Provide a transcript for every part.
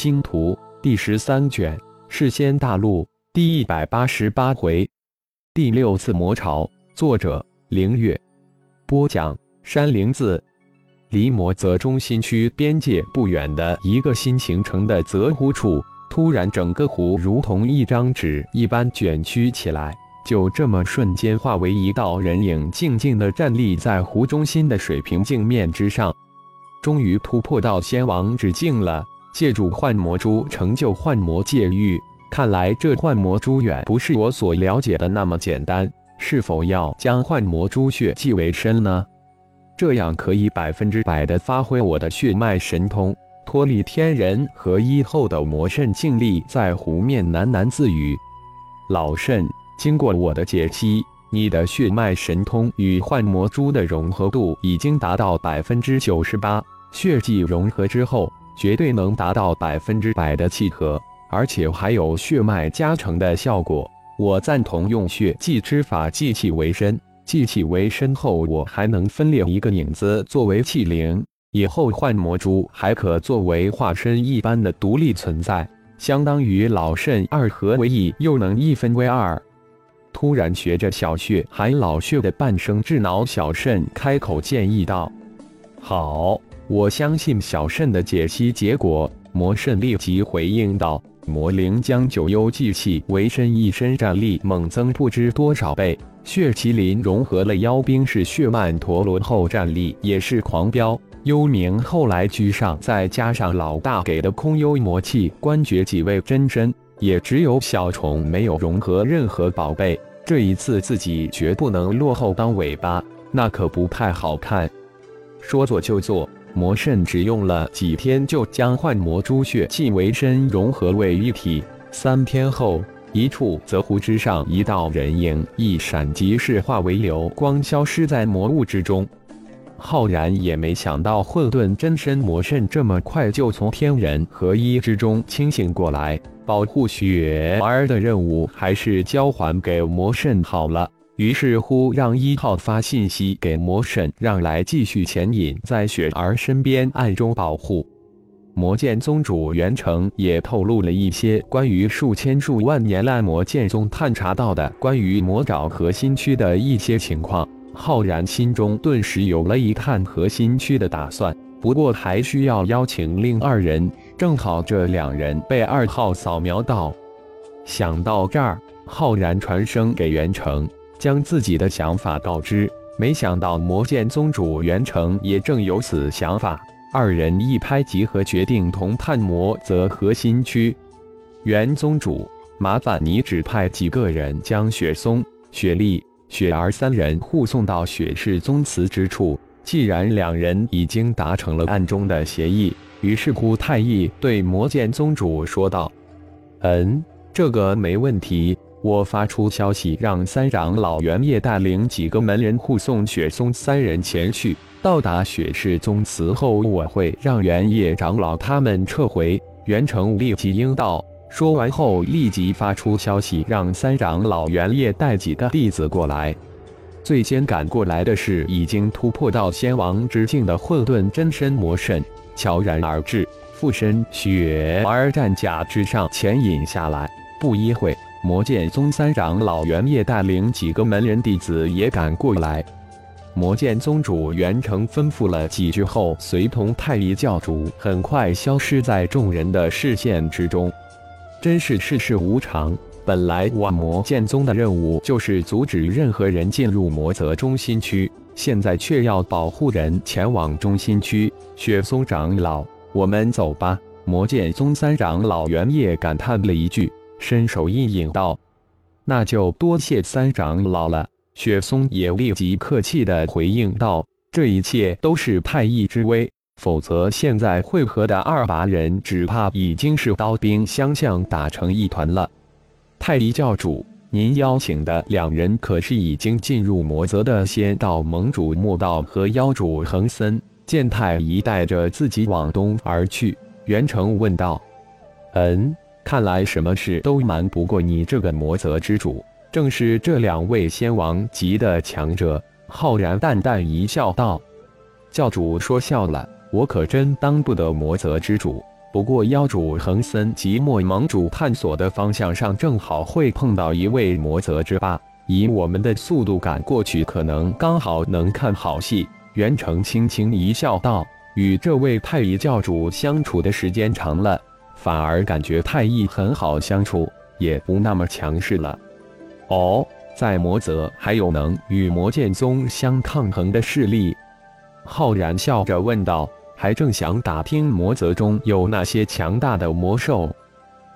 星图》第十三卷《世仙大陆》第一百八十八回，第六次魔潮。作者：凌月。播讲：山灵子。离魔泽中心区边界不远的一个新形成的泽湖处，突然整个湖如同一张纸一般卷曲起来，就这么瞬间化为一道人影，静静地站立在湖中心的水平镜面之上。终于突破到仙王之境了。借助幻魔珠成就幻魔界域，看来这幻魔珠远不是我所了解的那么简单。是否要将幻魔珠血祭为身呢？这样可以百分之百的发挥我的血脉神通，脱离天人合一后的魔圣静力，在湖面喃喃自语：“老圣，经过我的解析，你的血脉神通与幻魔珠的融合度已经达到百分之九十八，血迹融合之后。”绝对能达到百分之百的契合，而且还有血脉加成的效果。我赞同用血祭之法，祭气为身。祭气为身后，我还能分裂一个影子作为气灵，以后幻魔珠还可作为化身一般的独立存在，相当于老肾二合为一，又能一分为二。突然，学着小血含老血的半生智脑小肾开口建议道：“好。”我相信小慎的解析结果，魔慎立即回应道：“魔灵将九幽祭气为身，一身战力猛增不知多少倍。血麒麟融合了妖兵式血曼陀罗后，战力也是狂飙。幽冥后来居上，再加上老大给的空幽魔气，官爵几位真身，也只有小虫没有融合任何宝贝。这一次自己绝不能落后当尾巴，那可不太好看。说做就做。”魔圣只用了几天，就将幻魔珠血气为身融合为一体。三天后，一处泽湖之上，一道人影一闪即逝，化为流光，消失在魔雾之中。浩然也没想到，混沌真身魔圣这么快就从天人合一之中清醒过来。保护雪儿的任务，还是交还给魔圣好了。于是乎，让一号发信息给魔神，让来继续牵引在雪儿身边暗中保护。魔剑宗主袁成也透露了一些关于数千数万年来魔剑宗探查到的关于魔爪核心区的一些情况。浩然心中顿时有了一探核心区的打算，不过还需要邀请另二人。正好这两人被二号扫描到。想到这儿，浩然传声给袁成。将自己的想法告知，没想到魔剑宗主袁成也正有此想法。二人一拍即合，决定同探魔泽核心区。袁宗主，麻烦你指派几个人，将雪松、雪莉、雪儿三人护送到雪氏宗祠之处。既然两人已经达成了暗中的协议，于是乎太乙对魔剑宗主说道：“嗯，这个没问题。”我发出消息，让三长老袁业带领几个门人护送雪松三人前去。到达雪氏宗祠后，我会让袁业长老他们撤回。袁成立即应道。说完后，立即发出消息，让三长老袁业带几个弟子过来。最先赶过来的是已经突破到仙王之境的混沌真身魔神，悄然而至，附身雪儿战甲之上潜隐下来。不一会。魔剑宗三长老袁业带领几个门人弟子也赶过来。魔剑宗主袁成吩咐了几句后，随同太乙教主很快消失在众人的视线之中。真是世事无常，本来我魔剑宗的任务就是阻止任何人进入魔泽中心区，现在却要保护人前往中心区。雪松长老，我们走吧。魔剑宗三长老袁业感叹了一句。伸手一引道：“那就多谢三长老了。”雪松也立即客气的回应道：“这一切都是太乙之威，否则现在会合的二八人只怕已经是刀兵相向，打成一团了。”太乙教主，您邀请的两人可是已经进入魔泽的仙道盟主莫道和妖主恒森？见太乙带着自己往东而去，袁成问道：“嗯。”看来什么事都瞒不过你这个魔泽之主，正是这两位仙王级的强者。浩然淡淡一笑，道：“教主说笑了，我可真当不得魔泽之主。不过妖主恒森及莫盟主探索的方向上正好会碰到一位魔泽之霸，以我们的速度赶过去，可能刚好能看好戏。袁成轻轻一笑，道：“与这位太乙教主相处的时间长了，反而感觉太乙很好相处，也不那么强势了。”哦，在魔泽还有能与魔剑宗相抗衡的势力？浩然笑着问道。还正想打听魔泽中有哪些强大的魔兽，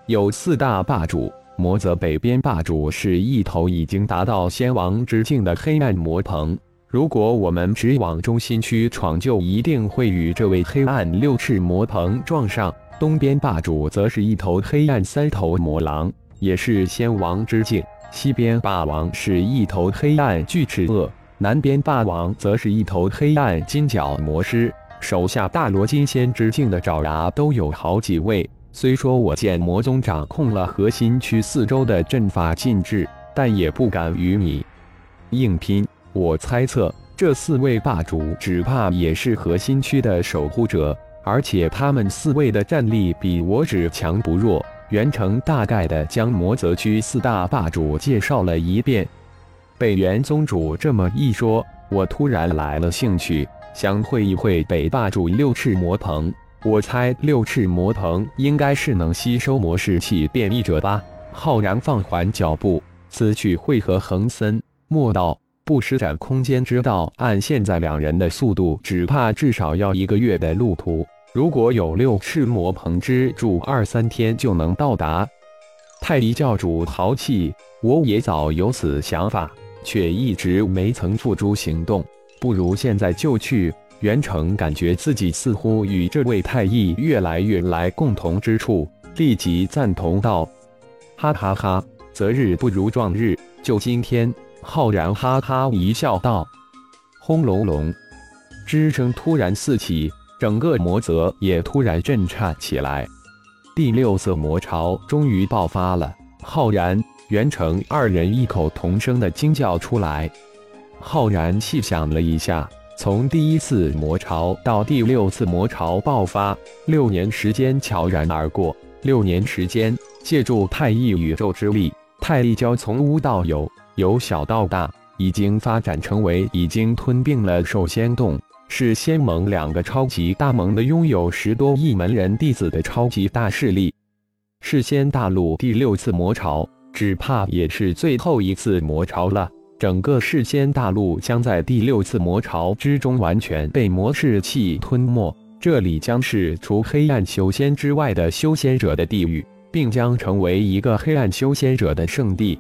有四大霸主。魔泽北边霸主是一头已经达到仙王之境的黑暗魔鹏。如果我们直往中心区闯，就一定会与这位黑暗六翅魔鹏撞上。东边霸主则是一头黑暗三头魔狼，也是仙王之境。西边霸王是一头黑暗巨齿鳄，南边霸王则是一头黑暗金角魔狮。手下大罗金仙之境的爪牙都有好几位。虽说我见魔宗掌控了核心区四周的阵法禁制，但也不敢与你硬拼。我猜测这四位霸主只怕也是核心区的守护者，而且他们四位的战力比我只强不弱。袁成大概的将魔泽区四大霸主介绍了一遍。被元宗主这么一说，我突然来了兴趣。想会一会北霸主六翅魔鹏，我猜六翅魔鹏应该是能吸收魔士气变异者吧。浩然放缓脚步，此去会合恒森，莫道不施展空间之道，按现在两人的速度，只怕至少要一个月的路途。如果有六翅魔鹏之助，二三天就能到达。太乙教主豪气，我也早有此想法，却一直没曾付诸行动。不如现在就去。袁成感觉自己似乎与这位太医越来越来共同之处，立即赞同道：“哈哈哈，择日不如撞日，就今天。”浩然哈哈一笑道：“轰隆隆！”之声突然四起，整个魔泽也突然震颤起来。第六色魔潮终于爆发了！浩然、袁成二人异口同声的惊叫出来。浩然细想了一下，从第一次魔潮到第六次魔潮爆发，六年时间悄然而过。六年时间，借助太一宇宙之力，太一教从无到有，由小到大，已经发展成为已经吞并了兽仙洞，是仙盟两个超级大盟的拥有十多亿门人弟子的超级大势力。世仙大陆第六次魔潮，只怕也是最后一次魔潮了。整个世仙大陆将在第六次魔潮之中完全被魔士气吞没，这里将是除黑暗修仙之外的修仙者的地狱，并将成为一个黑暗修仙者的圣地。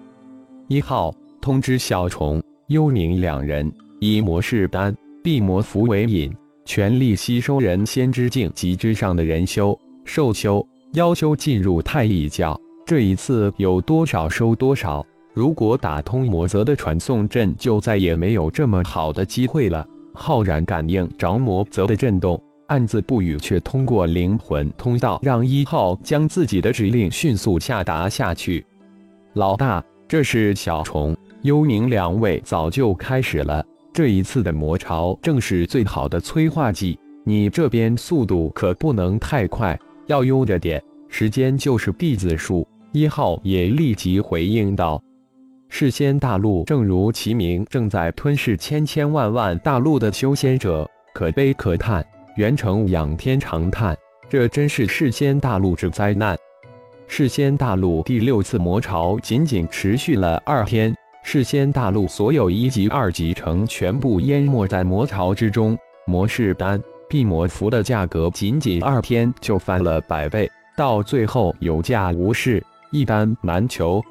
一号通知小虫、幽冥两人，以魔士丹、地魔符为引，全力吸收人仙之境及之上的人修、兽修、妖修进入太乙教。这一次有多少收多少。如果打通魔泽的传送阵，就再也没有这么好的机会了。浩然感应着魔泽的震动，暗自不语，却通过灵魂通道让一号将自己的指令迅速下达下去。老大，这是小虫、幽冥两位早就开始了。这一次的魔潮正是最好的催化剂，你这边速度可不能太快，要悠着点。时间就是弟子数。一号也立即回应道。世仙大陆正如其名，正在吞噬千千万万大陆的修仙者，可悲可叹。元成仰天长叹：“这真是世仙大陆之灾难。”世仙大陆第六次魔潮仅仅持续了二天，世仙大陆所有一级、二级城全部淹没在魔潮之中。魔士丹、地魔符的价格仅仅二天就翻了百倍，到最后有价无市，一单难求。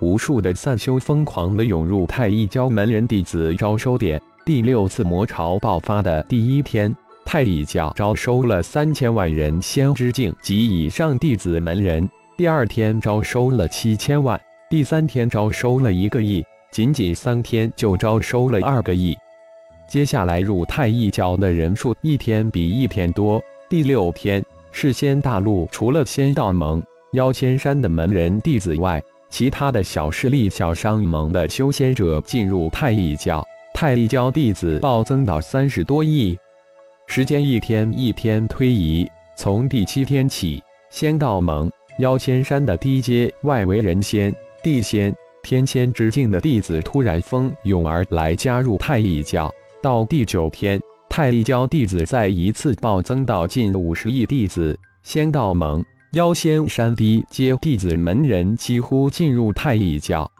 无数的散修疯狂地涌入太一教门人弟子招收点。第六次魔潮爆发的第一天，太一教招收了三千万人仙之境及以上弟子门人。第二天招收了七千万，第三天招收了一个亿，仅仅三天就招收了二个亿。接下来入太一教的人数一天比一天多。第六天，世仙大陆除了仙道盟、妖仙山的门人弟子外，其他的小势力、小商盟的修仙者进入太乙教，太乙教弟子暴增到三十多亿。时间一天一天推移，从第七天起，仙道盟、妖仙山的低阶外围人仙、地仙、天仙之境的弟子突然蜂拥而来，加入太乙教。到第九天，太乙教弟子再一次暴增到近五十亿弟子。仙道盟、妖仙山低阶弟子门人几乎进入太乙教。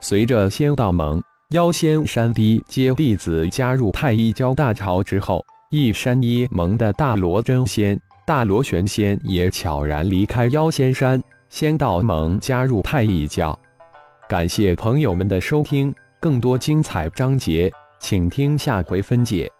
随着仙道盟、妖仙山低阶弟子加入太乙教大潮之后，一山一盟的大罗真仙。大罗玄仙也悄然离开妖仙山，仙道盟加入太乙教。感谢朋友们的收听，更多精彩章节，请听下回分解。